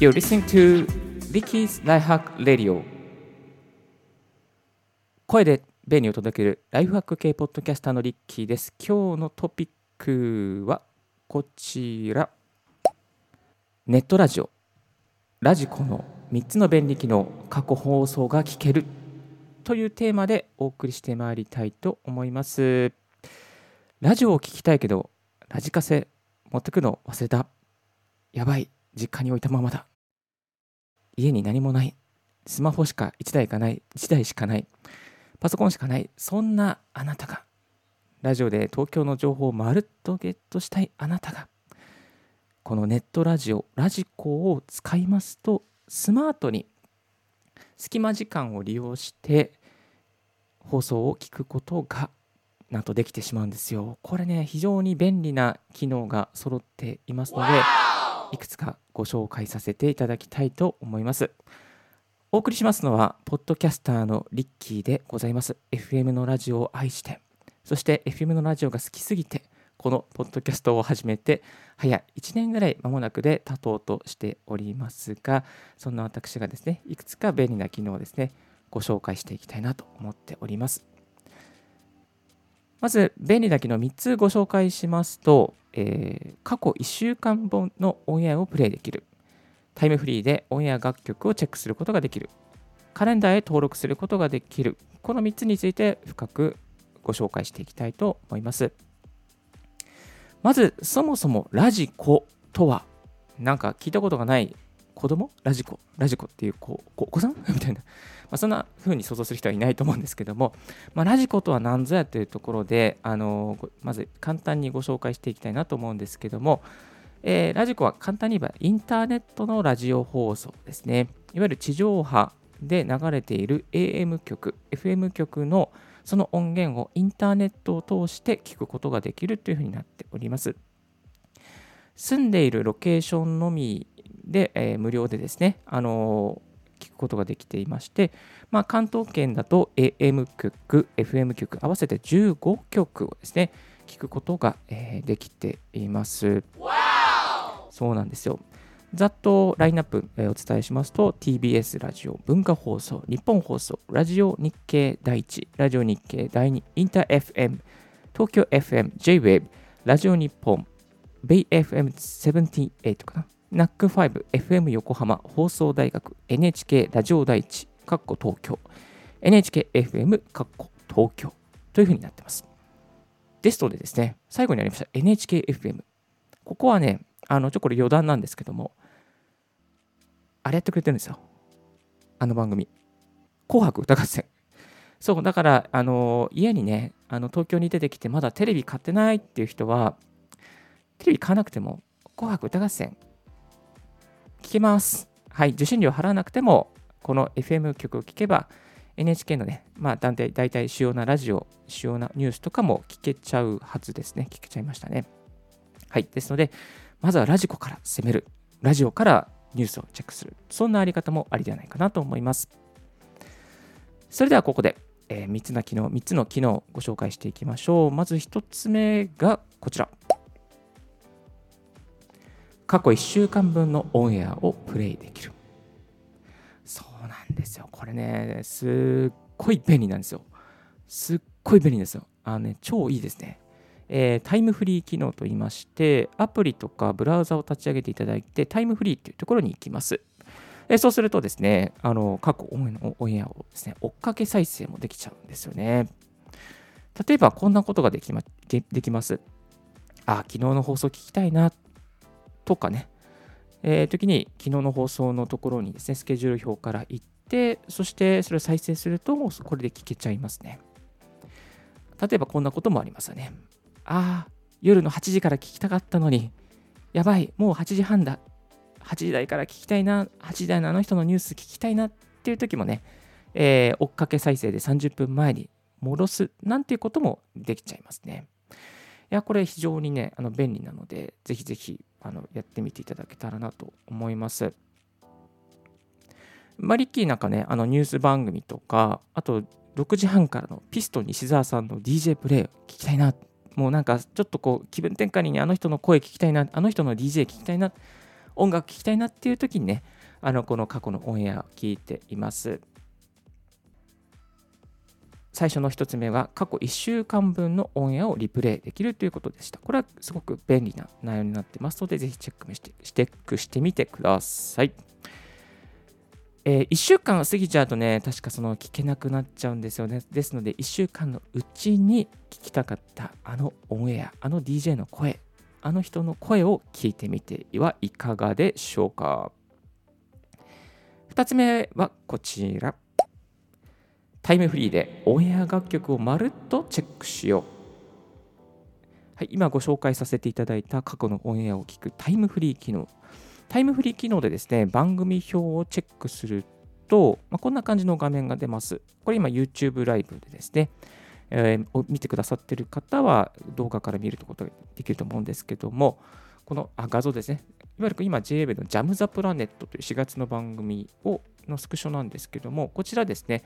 You're listening to Ricky's Lifehack Radio. 声で便利を届けるライフハック系ポッドキャスターのリッキーです。今日のトピックはこちら。ネットラジオ。ラジコの3つの便利機能過去放送が聞ける。というテーマでお送りしてまいりたいと思います。ラジオを聞きたいけどラジカセ持ってくの忘れた。やばい。実家に置いたままだ。家に何もない。スマホしか1台かない。1台しかない。パソコンしかない。そんなあなたが。ラジオで東京の情報をまるっとゲットしたいあなたが。このネットラジオラジコを使いますとスマートに隙間時間を利用して放送を聞くことがなんとできてしまうんですよ。これね非常に便利な機能が揃っていますのでいくつかご紹介させていただきたいと思います。お送りしますのはポッドキャスターのリッキーでございます。FM のラジオを愛してそして FM のラジオが好きすぎてこのポッドキャストを始めて早1年ぐらい間もなくで経とうとしておりますがそんな私がですねいくつか便利な機能をですねご紹介していきたいなと思っておりますまず便利な機能3つご紹介しますと、えー、過去1週間分のオンエアをプレイできる。タイムフリーでオンエア楽曲をチェックすることができる。カレンダーへ登録することができる。この3つについて深くご紹介していきたいと思います。まずそもそもラジコとはなんか聞いたことがない子供？ラジコ？ラジコっていう子お子さん？みたいな、まあ、そんな風に想像する人はいないと思うんですけども、まあ、ラジコとは何ぞやというところであのまず簡単にご紹介していきたいなと思うんですけども、えー、ラジコは簡単に言えばインターネットのラジオ放送ですね。いわゆる地上波で流れている AM 局 FM 局のその音源をインターネットを通して聞くことができるというふうになっております。住んでいるロケーションのみで、えー、無料でですね、あのー、聞くことができていまして、まあ、関東圏だと AM 局、FM 局、合わせて15曲をですね、聞くことが、えー、できています。そうなんですよ。ざっとラインナップ、え、お伝えしますと TBS ラジオ文化放送日本放送ラジオ日経第一ラジオ日経第二インター FM 東京 FM JWAVE ラジオ日本ベイ FM78 かな NAC5 FM 横浜放送大学 NHK ラジオ第一かっこ東京。NHKFM かっこ東京。というふうになってます。ですのでですね最後にありました NHKFM ここはねあのちょこれ余談なんですけどもあれやってくれてるんですよ。あの番組。紅白歌合戦。そうだからあの家にねあの東京に出てきてまだテレビ買ってないっていう人はテレビ買わなくても紅白歌合戦聞けますはい受信料払わなくてもこの FM 曲を聞けば NHK のね、まあ、大体大体主要なラジオ、主要なニュースとかも聞けちゃうはずですね。聞けちゃいましたね。はい。ですので、まずはラジコから攻める。ラジオからニュースをチェックする。そんなあり方もありではないかなと思います。それではここで、えー、3つの機能、3つの機能をご紹介していきましょう。まず1つ目がこちら。過去1週間分のオンエアをプレイできる。そうなんですよ。これね、すっごい便利なんですよ。すっごい便利ですよ。あのね、超いいですね。えー、タイムフリー機能といいまして、アプリとかブラウザを立ち上げていただいて、タイムフリーっていうところに行きます。えー、そうするとですね、あの過去オンエアをですね、追っかけ再生もできちゃうんですよね。例えば、こんなことができまできます。あ、昨日の放送聞きたいな、とかね、えー、時に昨日の放送のところにですね、スケジュール表から行って、そしてそれを再生すると、これで聞けちゃいますね。例えばこんなこともありますよね。ああ、夜の8時から聞きたかったのに、やばい、もう8時半だ。8時台から聞きたいな、8時台のあの人のニュース聞きたいなっていう時もね、えー、追っかけ再生で30分前に戻すなんていうこともできちゃいますね。いや、これ非常にね、あの便利なので、ぜひぜひあのやってみていただけたらなと思います。マリッキーなんかね、あのニュース番組とか、あと6時半からのピスト西澤さんの DJ プレイを聞きたいなもうなんかちょっとこう気分転換にねあの人の声聞きたいな、あの人の DJ 聞きたいな、音楽聴きたいなっていう時にね、あのこの過去のオンエアを聞いています。最初の1つ目は過去1週間分のオンエアをリプレイできるということでした。これはすごく便利な内容になってますので、ぜひチェックしてチェックしてみてください。えー、1週間過ぎちゃうとね、確かその聞けなくなっちゃうんですよね。ですので、1週間のうちに聞きたかったあのオンエア、あの DJ の声、あの人の声を聞いてみてはいかがでしょうか。2つ目はこちら。タイムフリーでオンエア楽曲をまるっとチェックしよう。はい、今ご紹介させていただいた過去のオンエアを聞くタイムフリー機能。タイムフリー機能でですね、番組表をチェックすると、まあ、こんな感じの画面が出ます。これ今 YouTube ライブでですね、えー、見てくださってる方は動画から見ることができると思うんですけども、このあ画像ですね。いわゆる今 JWEB のジャム・ザ・プラネットという4月の番組をのスクショなんですけども、こちらですね、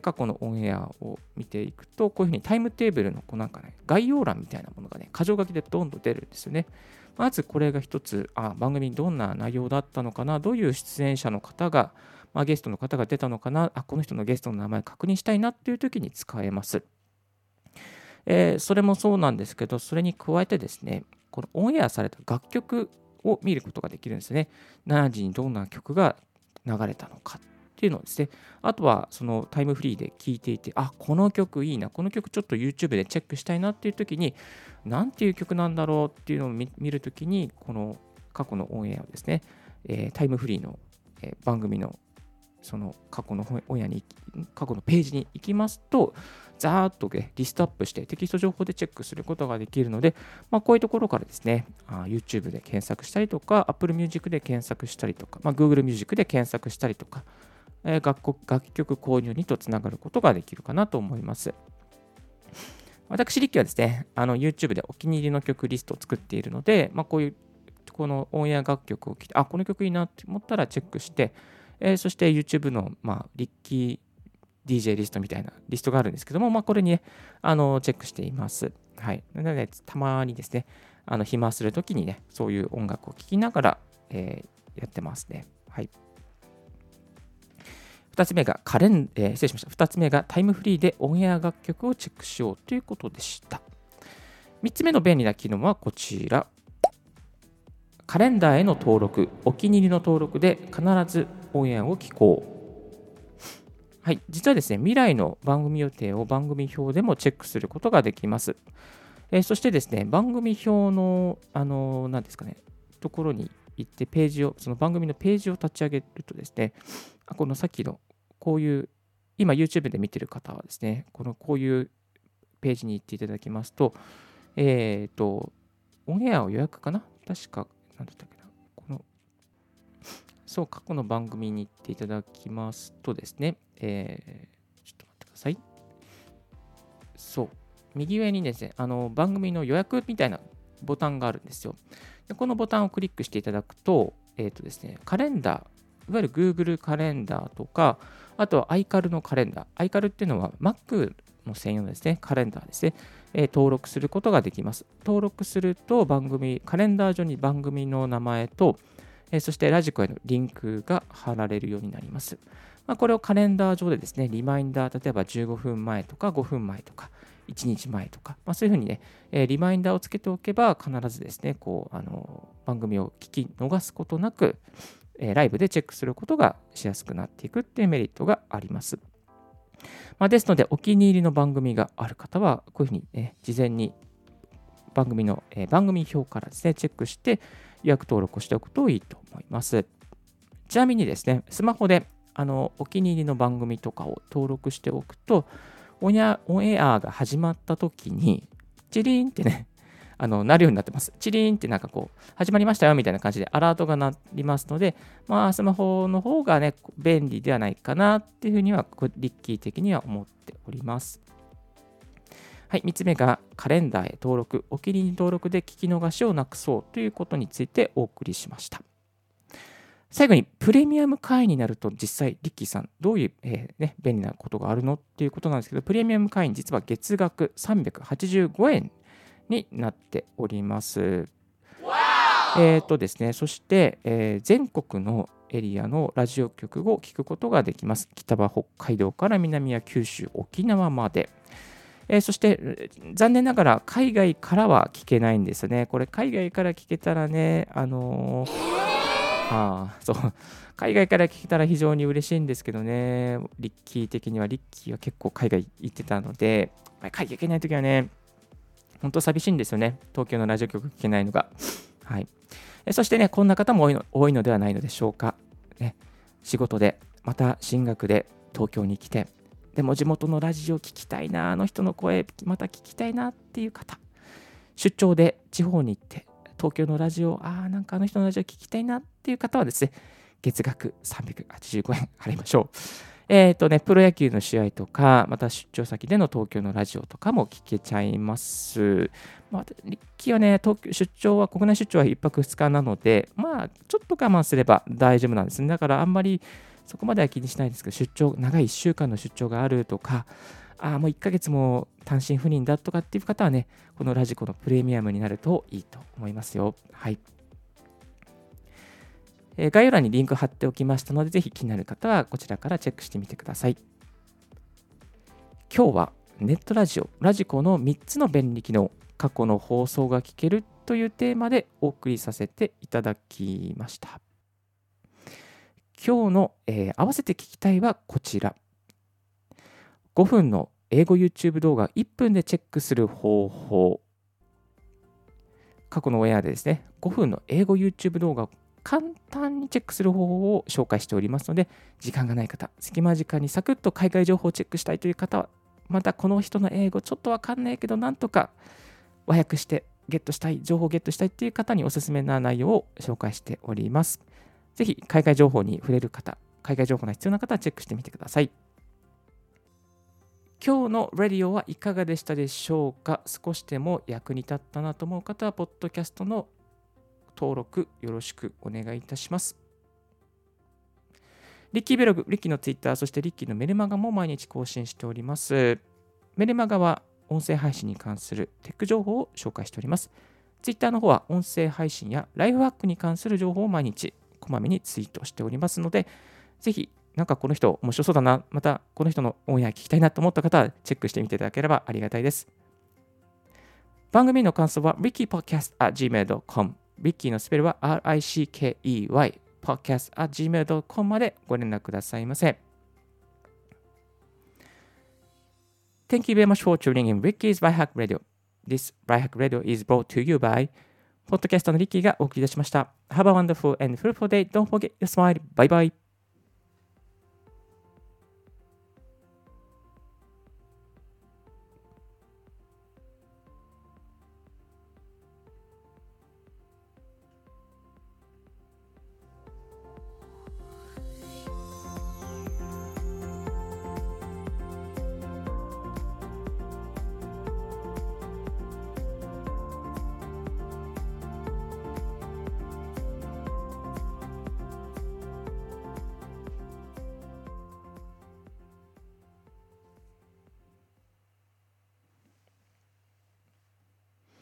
過去のオンエアを見ていくと、こういうふうにタイムテーブルのこうなんかね、概要欄みたいなものがね、箇条書きでどんどん出るんですよね。まずこれが一つ、あ番組どんな内容だったのかな、どういう出演者の方が、まあ、ゲストの方が出たのかな、あ、この人のゲストの名前確認したいなっていう時に使えます。えー、それもそうなんですけど、それに加えてですね、このオンエアされた楽曲を見ることができるんですね。何時にどんな曲が流れたのかっていうのをですね、あとはそのタイムフリーで聴いていて、あ、この曲いいな、この曲ちょっと YouTube でチェックしたいなっていう時に、なんていう曲なんだろうっていうのを見るときに、この過去のオンエアをですね、えー、タイムフリーの、えー、番組のその過去のオンエアに、過去のページに行きますと、ざーっと、ね、リストアップしてテキスト情報でチェックすることができるので、まあ、こういうところからですね、YouTube で検索したりとか、Apple Music で検索したりとか、まあ、Google Music で検索したりとか、え、楽曲購入にとつながることができるかなと思います。私、リッキーはですね、YouTube でお気に入りの曲リストを作っているので、まあ、こういうこのオンエア楽曲を聴いて、あ、この曲いいなって思ったらチェックして、えー、そして YouTube の、まあ、リッキー DJ リストみたいなリストがあるんですけども、まあ、これにね、あのチェックしています。はい。なので、たまにですね、あの暇するときにね、そういう音楽を聴きながら、えー、やってますね。はい。2つ目がカレン、えー、失礼しました。2つ目がタイムフリーでオンエア楽曲をチェックしようということでした。3つ目の便利な機能はこちら。カレンダーへの登録、お気に入りの登録で必ずオンエアを聞こう。はい、実はですね、未来の番組予定を番組表でもチェックすることができます。えー、そしてですね、番組表の、あのー、ですかね、ところに行ってページを、その番組のページを立ち上げるとですね、このさっきのこういう、今 YouTube で見てる方はですね、このこういうページに行っていただきますと、えっ、ー、と、オンエアを予約かな？確か、なんだったっけな？この、そう、過去の番組に行っていただきますとですね、えー、ちょっと待ってください。そう、右上にですね、あの番組の予約みたいなボタンがあるんですよ。でこのボタンをクリックしていただくと、えっ、ー、とですね、カレンダー、いわゆる Google カレンダーとか、あとは iCal のカレンダー。iCal っていうのは Mac の専用ですね、カレンダーですね、えー、登録することができます。登録すると番組、カレンダー上に番組の名前と、えー、そしてラジコへのリンクが貼られるようになります。まあ、これをカレンダー上でですね、リマインダー、例えば15分前とか5分前とか、1日前とか、まあ、そういうふうにね、えー、リマインダーをつけておけば、必ずですね、こう、あの番組を聞き逃すことなく、えライブでチェックすることがしやすくなっていくっていうメリットがあります。まあ、ですので、お気に入りの番組がある方は、こういうふうに、ね、事前に番組の、えー、番組表からですね、チェックして予約登録をしておくといいと思います。ちなみにですね、スマホであのお気に入りの番組とかを登録しておくと、オンエアが始まった時に、チリンってね、あの、なるようになってます。チリーンってなんかこう、始まりましたよみたいな感じでアラートが鳴りますので、まあ、スマホの方がね、便利ではないかなっていうふうには、リッキー的には思っております。はい、3つ目がカレンダーへ登録、お気に入り登録で聞き逃しをなくそうということについてお送りしました。最後に、プレミアム会員になると実際、リッキーさん、どういう、えー、ね、便利なことがあるのっていうことなんですけど、プレミアム会員、実は月額385円になっております。えーとですね、そして、えー、全国のエリアのラジオ局を聞くことができます。北は北海道から南は九州、沖縄まで。えー、そして、残念ながら海外からは聞けないんですね。これ、海外から聞けたらね、あのー、あそう。海外から聞けたら非常に嬉しいんですけどね、リッキー的には、リッキーは結構海外行ってたので、海外行けないときはね、本当寂しいんですよね、東京のラジオ局聞けないのが。はい、そしてね、こんな方も多いの多いのではないのでしょうか。ね、仕事で、また進学で東京に来て、でも地元のラジオ聞きたいな、あの人の声また聞きたいなっていう方、出張で地方に行って、東京のラジオ、ああ、なんかあの人のラジオ聞きたいなっていう方はですね、月額385円払いましょう。えっ、ー、とね、プロ野球の試合とか、また出張先での東京のラジオとかも聞けちゃいます。まあ、リッキーはね、東京出張は、国内出張は1泊2日なので、まあ、ちょっと我慢すれば大丈夫なんですね。だからあんまりそこまでは気にしないですけど、出張、長い1週間の出張があるとか、あ、もう1ヶ月も単身赴任だとかっていう方はね、このラジコのプレミアムになるといいと思いますよ。はい。え概要欄にリンク貼っておきましたので、ぜひ気になる方はこちらからチェックしてみてください。今日はネットラジオ、ラジコの3つの便利機能、過去の放送が聞けるというテーマでお送りさせていただきました。今日の、えー、合わせて聞きたいはこちら。5分の英語 YouTube 動画1分でチェックする方法。過去のオンエアでですね、5分の英語 YouTube 動画を簡単にチェックする方法を紹介しておりますので、時間がない方、隙間時間にサクッと海外情報をチェックしたいという方は、またこの人の英語ちょっとわかんないけど、なんとか和訳してゲットしたい、情報をゲットしたいという方におすすめな内容を紹介しております。ぜひ海外情報に触れる方、海外情報が必要な方はチェックしてみてください。今日のレディオはいかがでしたでしょうか？少しでも役に立ったなと思う方は、ポッドキャストの登録よろしくお願いいたします。リッキーブログ、リッキーのツイッター、そしてリッキーのメルマガも毎日更新しております。メルマガは音声配信に関するテック情報を紹介しております。ツイッターの方は音声配信やライフハックに関する情報を毎日こまめにツイートしておりますので、ぜひ、なんかこの人面白そうだな、またこの人のオンエア聞きたいなと思った方はチェックしてみていただければありがたいです。番組の感想は rickypodcast.gmail.com ビッキーのスペルは RICKEY podcast.gmail.com までご連絡くださいませ。Thank you very much for tuning in Ricky's Byhack Radio. This Byhack Radio is brought to you by ポッドキャストのリッキーがお送りいたしました。Have a wonderful and fruitful day. Don't forget your smile. Bye bye.